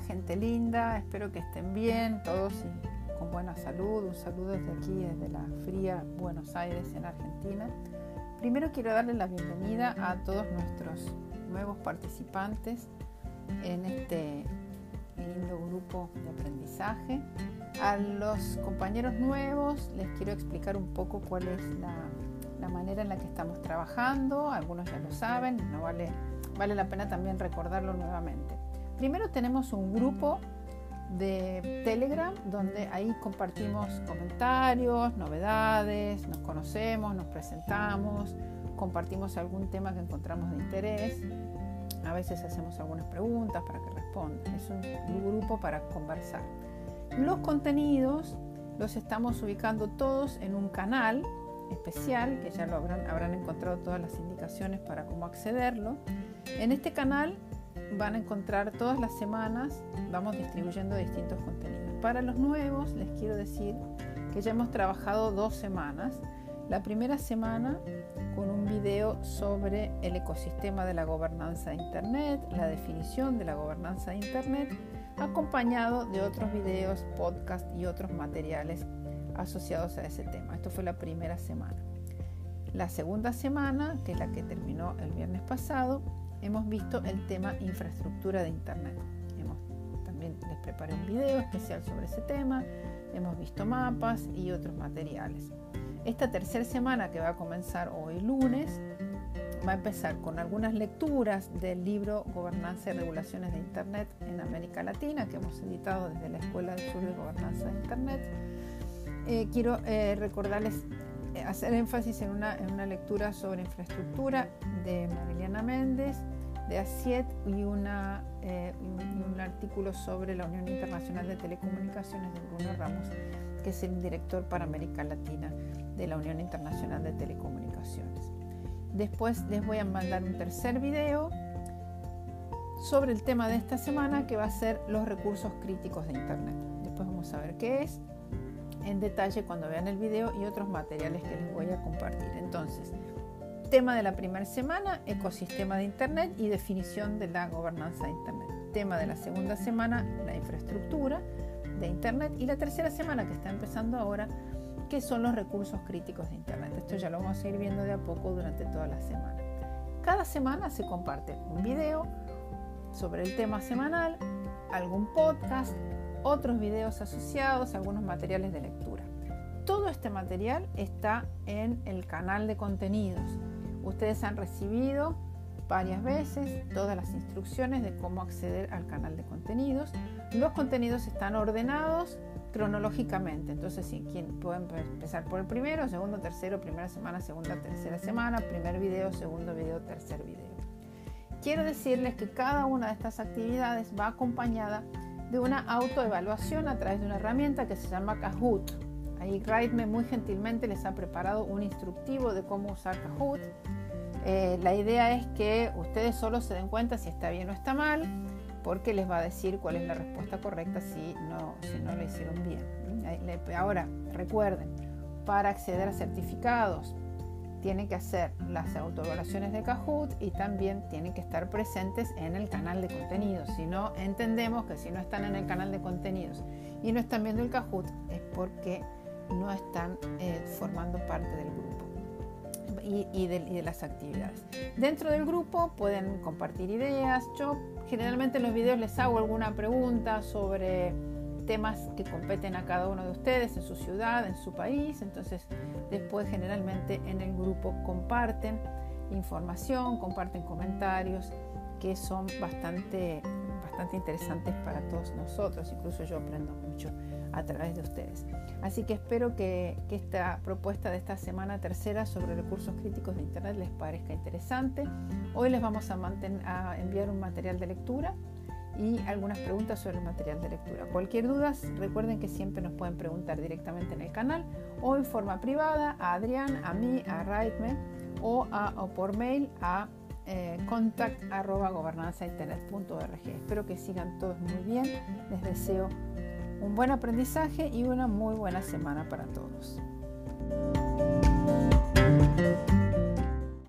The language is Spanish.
gente linda, espero que estén bien todos y con buena salud. Un saludo desde aquí, desde la fría Buenos Aires en Argentina. Primero quiero darle la bienvenida a todos nuestros nuevos participantes en este lindo grupo de aprendizaje. A los compañeros nuevos les quiero explicar un poco cuál es la, la manera en la que estamos trabajando. Algunos ya lo saben, no vale, vale la pena también recordarlo nuevamente. Primero tenemos un grupo de Telegram donde ahí compartimos comentarios, novedades, nos conocemos, nos presentamos, compartimos algún tema que encontramos de interés. A veces hacemos algunas preguntas para que respondan. Es un grupo para conversar. Los contenidos los estamos ubicando todos en un canal especial, que ya lo habrán, habrán encontrado todas las indicaciones para cómo accederlo. En este canal van a encontrar todas las semanas, vamos distribuyendo distintos contenidos. Para los nuevos les quiero decir que ya hemos trabajado dos semanas. La primera semana con un video sobre el ecosistema de la gobernanza de Internet, la definición de la gobernanza de Internet, acompañado de otros videos, podcasts y otros materiales asociados a ese tema. Esto fue la primera semana. La segunda semana, que es la que terminó el viernes pasado, hemos visto el tema infraestructura de Internet. Hemos, también les preparé un video especial sobre ese tema, hemos visto mapas y otros materiales. Esta tercera semana que va a comenzar hoy lunes va a empezar con algunas lecturas del libro Gobernanza y Regulaciones de Internet en América Latina que hemos editado desde la Escuela de Sur de Gobernanza de Internet. Eh, quiero eh, recordarles hacer énfasis en una, en una, lectura sobre infraestructura de Mariliana Méndez, de ASIET y, una, eh, y, un artículo sobre la Unión Internacional de Telecomunicaciones de Bruno Ramos, que es el director para América Latina de la Unión Internacional de Telecomunicaciones. Después les voy a mandar un tercer video sobre el tema de esta semana que va a ser los recursos críticos de Internet. Después vamos a ver qué es en detalle cuando vean el video y otros materiales que les voy a compartir. Entonces, tema de la primera semana, ecosistema de Internet y definición de la gobernanza de Internet. Tema de la segunda semana, la infraestructura de Internet. Y la tercera semana que está empezando ahora, que son los recursos críticos de Internet. Esto ya lo vamos a ir viendo de a poco durante toda la semana. Cada semana se comparte un video sobre el tema semanal, algún podcast, otros videos asociados, algunos materiales de lectura. Todo este material está en el canal de contenidos. Ustedes han recibido varias veces todas las instrucciones de cómo acceder al canal de contenidos. Los contenidos están ordenados cronológicamente, entonces si pueden empezar por el primero, segundo, tercero, primera semana, segunda, tercera semana, primer video, segundo video, tercer video. Quiero decirles que cada una de estas actividades va acompañada de una autoevaluación a través de una herramienta que se llama Kahoot. Ahí Write muy gentilmente les ha preparado un instructivo de cómo usar Kahoot. Eh, la idea es que ustedes solo se den cuenta si está bien o está mal, porque les va a decir cuál es la respuesta correcta si no, si no lo hicieron bien. Ahora, recuerden, para acceder a certificados, tienen que hacer las autoevaluaciones de Kahoot y también tienen que estar presentes en el canal de contenidos. Si no, entendemos que si no están en el canal de contenidos y no están viendo el Kahoot es porque no están eh, formando parte del grupo y, de, y, de, las actividades. Dentro del grupo pueden compartir ideas. Yo generalmente en los videos les hago alguna pregunta sobre temas que competen a cada uno de ustedes en su ciudad, en su país. Entonces, después generalmente en el grupo comparten información, comparten comentarios que son bastante, bastante interesantes para todos nosotros. Incluso yo aprendo mucho a través de ustedes. Así que espero que, que esta propuesta de esta semana tercera sobre recursos críticos de Internet les parezca interesante. Hoy les vamos a, a enviar un material de lectura y algunas preguntas sobre el material de lectura. Cualquier duda, recuerden que siempre nos pueden preguntar directamente en el canal o en forma privada a Adrián, a mí, a Raitme o, o por mail a eh, contact.gobernanzainternet.org. Espero que sigan todos muy bien. Les deseo un buen aprendizaje y una muy buena semana para todos.